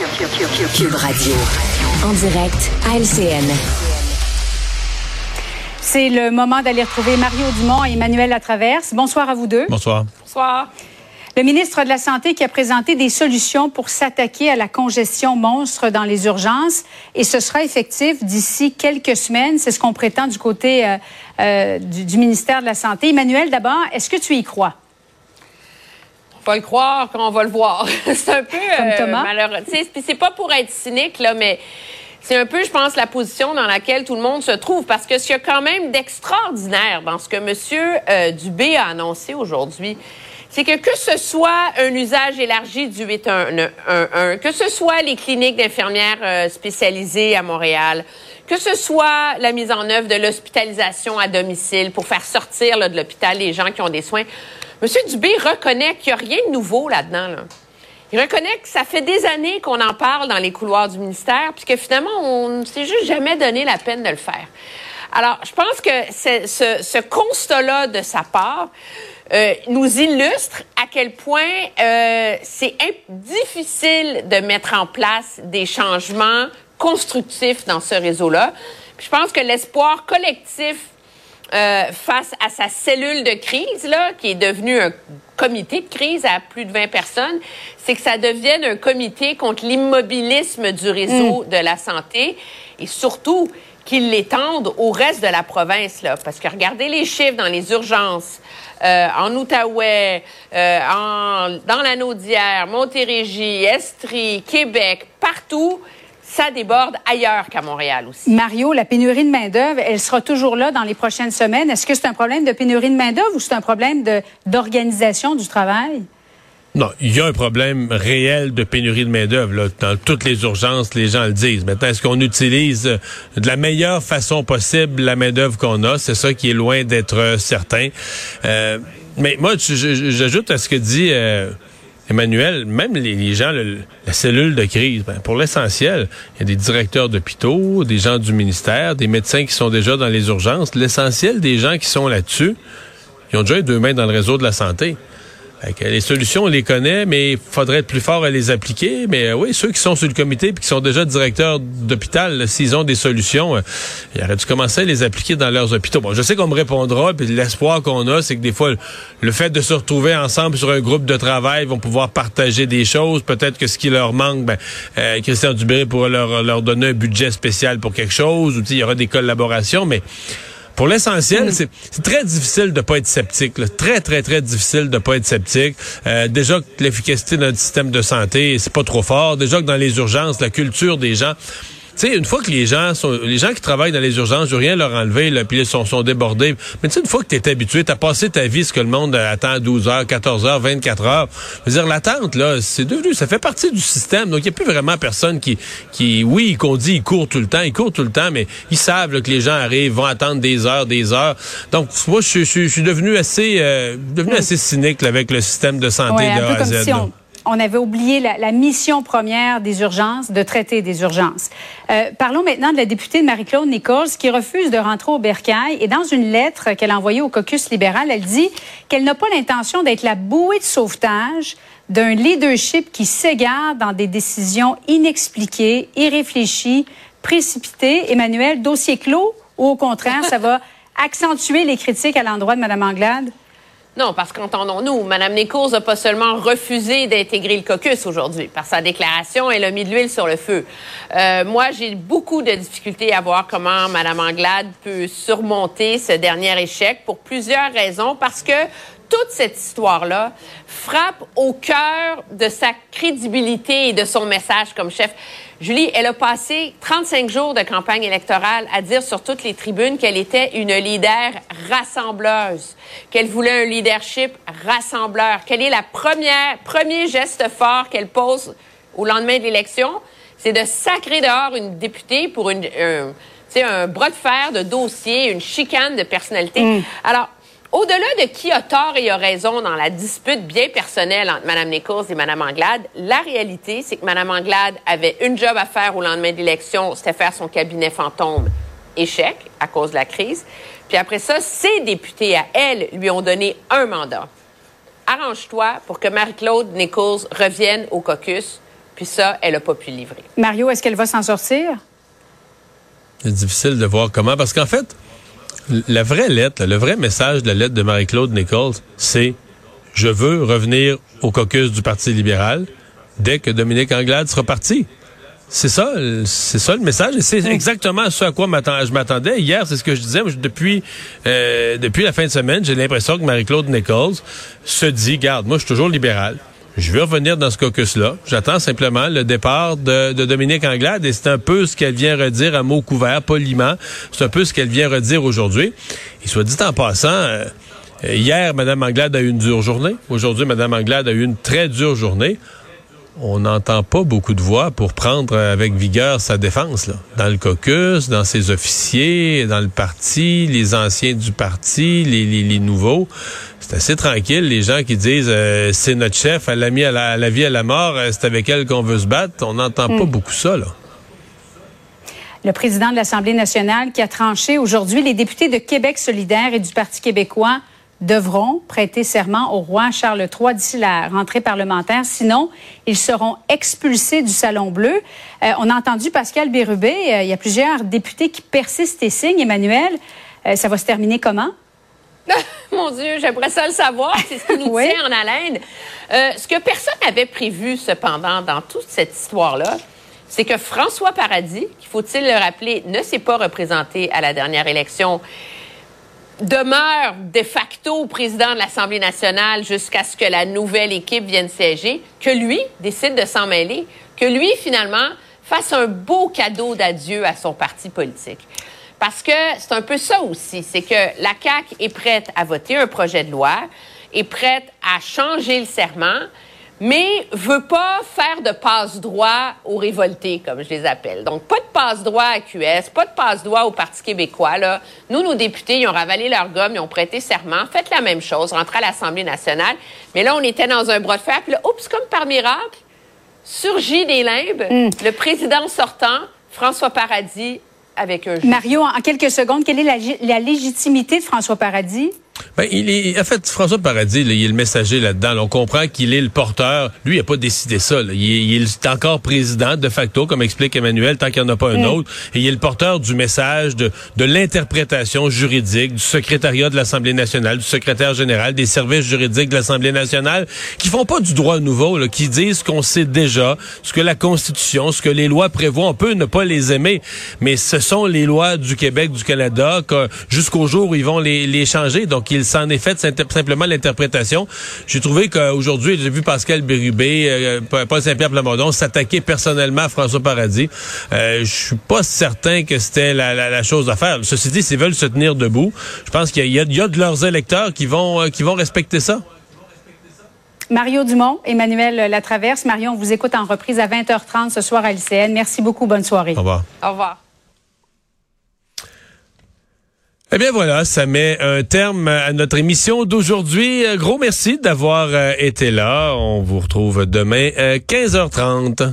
Cube Radio. En direct à LCN. C'est le moment d'aller retrouver Mario Dumont et Emmanuel Latraverse. Bonsoir à vous deux. Bonsoir. Bonsoir. Le ministre de la Santé qui a présenté des solutions pour s'attaquer à la congestion monstre dans les urgences et ce sera effectif d'ici quelques semaines. C'est ce qu'on prétend du côté euh, euh, du, ministère de la Santé. Emmanuel, d'abord, est-ce que tu y crois? Va le croire quand on va le voir. c'est un peu euh, malheureux. C'est pas pour être cynique, là, mais c'est un peu, je pense, la position dans laquelle tout le monde se trouve. Parce que ce qu'il y a quand même d'extraordinaire dans ce que M. Dubé a annoncé aujourd'hui, c'est que que ce soit un usage élargi du 811, que ce soit les cliniques d'infirmières euh, spécialisées à Montréal, que ce soit la mise en œuvre de l'hospitalisation à domicile pour faire sortir de l'hôpital les gens qui ont des soins, M. Dubé reconnaît qu'il n'y a rien de nouveau là-dedans. Il reconnaît que ça fait des années qu'on en parle dans les couloirs du ministère, puis que finalement, on ne s'est juste jamais donné la peine de le faire. Alors, je pense que ce, ce constat-là de sa part euh, nous illustre à quel point euh, c'est difficile de mettre en place des changements constructifs dans ce réseau-là. Je pense que l'espoir collectif euh, face à sa cellule de crise, là, qui est devenue un comité de crise à plus de 20 personnes, c'est que ça devienne un comité contre l'immobilisme du réseau mm. de la santé et surtout qu'il l'étende au reste de la province. Là, parce que regardez les chiffres dans les urgences. Euh, en Outaouais, euh, en, dans la Naudière, Montérégie, Estrie, Québec, partout, ça déborde ailleurs qu'à Montréal aussi. Mario, la pénurie de main-d'œuvre, elle sera toujours là dans les prochaines semaines. Est-ce que c'est un problème de pénurie de main-d'œuvre ou c'est un problème d'organisation du travail? Non, il y a un problème réel de pénurie de main-d'œuvre. Dans toutes les urgences, les gens le disent. Maintenant, est-ce qu'on utilise euh, de la meilleure façon possible la main-d'œuvre qu'on a? C'est ça qui est loin d'être euh, certain. Euh, mais moi, j'ajoute à ce que dit Emmanuel, même les, gens, la cellule de crise, ben, pour l'essentiel, il y a des directeurs d'hôpitaux, des gens du ministère, des médecins qui sont déjà dans les urgences. L'essentiel des gens qui sont là-dessus, ils ont déjà deux mains dans le réseau de la santé les solutions, on les connaît, mais il faudrait être plus fort à les appliquer. Mais euh, oui, ceux qui sont sur le comité et qui sont déjà directeurs d'hôpital, s'ils ont des solutions, euh, ils auraient dû commencer à les appliquer dans leurs hôpitaux. Bon, je sais qu'on me répondra, puis l'espoir qu'on a, c'est que des fois, le fait de se retrouver ensemble sur un groupe de travail, vont pouvoir partager des choses. Peut-être que ce qui leur manque, ben, euh, Christian Dubé pourrait leur, leur donner un budget spécial pour quelque chose, ou il y aura des collaborations, mais pour l'essentiel, c'est très difficile de pas être sceptique. Très, très, très difficile de pas être sceptique. Euh, déjà que l'efficacité de notre système de santé, c'est pas trop fort. Déjà que dans les urgences, la culture des gens tu sais, une fois que les gens sont, les gens qui travaillent dans les urgences, je veux rien leur enlever, là, puis ils sont, sont débordés. Mais tu sais, une fois que tu es habitué, tu as passé ta vie, ce que le monde attend 12 heures, 14 heures, 24 heures. Je veux dire, l'attente, là, c'est devenu, ça fait partie du système. Donc, il n'y a plus vraiment personne qui, qui, oui, qu'on dit, ils courent tout le temps, ils courent tout le temps, mais ils savent que les gens arrivent, vont attendre des heures, des heures. Donc, moi, je, suis devenu assez, euh, devenu assez cynique avec le système de santé de A à Z on avait oublié la, mission première des urgences, de traiter des urgences. Euh, parlons maintenant de la députée Marie-Claude Nichols qui refuse de rentrer au bercail. Et dans une lettre qu'elle a envoyée au caucus libéral, elle dit qu'elle n'a pas l'intention d'être la bouée de sauvetage d'un leadership qui s'égare dans des décisions inexpliquées, irréfléchies, précipitées. Emmanuel, dossier clos ou au contraire, ça va accentuer les critiques à l'endroit de Mme Anglade? Non, parce qu'entendons-nous, Mme Nichols n'a pas seulement refusé d'intégrer le caucus aujourd'hui. Par sa déclaration, elle a mis de l'huile sur le feu. Euh, moi, j'ai beaucoup de difficultés à voir comment Mme Anglade peut surmonter ce dernier échec pour plusieurs raisons. Parce que toute cette histoire-là frappe au cœur de sa crédibilité et de son message comme chef. Julie, elle a passé 35 jours de campagne électorale à dire sur toutes les tribunes qu'elle était une leader rassembleuse, qu'elle voulait un leadership rassembleur. Quel est la première, premier geste fort qu'elle pose au lendemain de l'élection? C'est de sacrer dehors une députée pour une, un, un bras de fer de dossier, une chicane de personnalité. Mm. Alors, au-delà de qui a tort et a raison dans la dispute bien personnelle entre Mme Nichols et Mme Anglade, la réalité, c'est que Mme Anglade avait une job à faire au lendemain de l'élection, c'était faire son cabinet fantôme. Échec à cause de la crise. Puis après ça, ses députés à elle lui ont donné un mandat. Arrange-toi pour que Marie-Claude Nichols revienne au caucus Puis ça, elle n'a pas pu livrer. Mario, est-ce qu'elle va s'en sortir? C'est difficile de voir comment, parce qu'en fait, la vraie lettre, le vrai message de la lettre de Marie-Claude Nichols, c'est je veux revenir au caucus du Parti libéral dès que Dominique Anglade sera parti. C'est ça, c'est ça le message. Et c'est exactement ce à quoi je m'attendais. Hier, c'est ce que je disais. Depuis, euh, depuis la fin de semaine, j'ai l'impression que Marie-Claude Nichols se dit, garde, moi, je suis toujours libéral. Je vais revenir dans ce caucus-là. J'attends simplement le départ de, Dominique Anglade et c'est un peu ce qu'elle vient redire à mots couverts, poliment. C'est un peu ce qu'elle vient redire aujourd'hui. Et soit dit en passant, euh, hier, Mme Anglade a eu une dure journée. Aujourd'hui, Mme Anglade a eu une très dure journée on n'entend pas beaucoup de voix pour prendre avec vigueur sa défense. Là. Dans le caucus, dans ses officiers, dans le parti, les anciens du parti, les, nouveaux. C'est assez tranquille, les gens qui disent euh, c'est notre chef, elle l'a mis à la, vie, à la mort, euh, c'est avec elle qu'on veut se battre. On n'entend pas hmm. beaucoup ça. Là. Le président de l'Assemblée nationale qui a tranché aujourd'hui, les députés de Québec solidaire et du Parti québécois devront prêter serment au roi Charles III d'ici la rentrée parlementaire. Sinon, ils seront expulsés du Salon Bleu. Euh, on a entendu Pascal Bérubé. Euh, il y a plusieurs députés qui persistent et signent. Emmanuel, euh, ça va se terminer comment? Mon Dieu, j'aimerais ça le savoir. C'est ce qui nous tient en haleine. ce que personne n'avait prévu, cependant, dans toute cette histoire-là, c'est que François Paradis, qu'il faut-il le rappeler, ne s'est pas représenté à la dernière élection demeure de facto président de l'Assemblée nationale jusqu'à ce que la nouvelle équipe vienne siéger, que lui décide de s'en mêler, que lui, finalement, fasse un beau cadeau d'adieu à son parti politique. Parce que c'est un peu ça aussi, c'est que la CAQ est prête à voter un projet de loi, est prête à changer le serment, mais veut pas faire de passe-droit aux révoltés, comme je les appelle. Donc, pas de passe-droit à QS, pas de passe-droit au Parti québécois. Là. Nous, nos députés, ils ont ravalé leur gomme, ils ont prêté serment, fait la même chose, rentré à l'Assemblée nationale. Mais là, on était dans un bras de fer, puis là, oups, comme par miracle, surgit des limbes, hmm. le président sortant, François Paradis, avec un Mario, en quelques secondes, quelle est la légitimité de François Paradis? Ben, il est, en fait, François Paradis, il est le messager là-dedans. on comprend qu'il est le porteur. Lui, il n'a pas décidé ça. Il, est, encore président de facto, comme explique Emmanuel, tant qu'il n'y en a pas un mm. autre. Et il est le porteur du message de, de l'interprétation juridique du secrétariat de l'Assemblée nationale, du secrétaire général, des services juridiques de l'Assemblée nationale, qui font pas du droit nouveau, là, qui disent qu'on sait déjà ce que la Constitution, ce que les lois prévoient. On peut ne pas les aimer, mais ce sont les lois du Québec, du Canada, jusqu'au jour où ils vont les, les changer. Donc, qu'il s'en est fait simplement l'interprétation. J'ai trouvé qu'aujourd'hui, j'ai vu Pascal Bérubé, euh, Paul Saint-Pierre Plamondon s'attaquer personnellement à François Paradis. Euh, je suis pas certain que c'était la, chose à faire. Ceci dit, s'ils veulent se tenir debout, je pense qu'il y, a de leurs électeurs qui vont, euh, qui vont respecter ça. Mario Dumont, Emmanuel Latraverse. Marion, on vous écoute en reprise à 20h30 ce soir à l'ICN. Merci beaucoup. Bonne soirée. Au revoir. Au revoir. Eh bien voilà, ça met un terme à notre émission d'aujourd'hui. Gros merci d'avoir euh, été là. On vous retrouve demain à 15h30.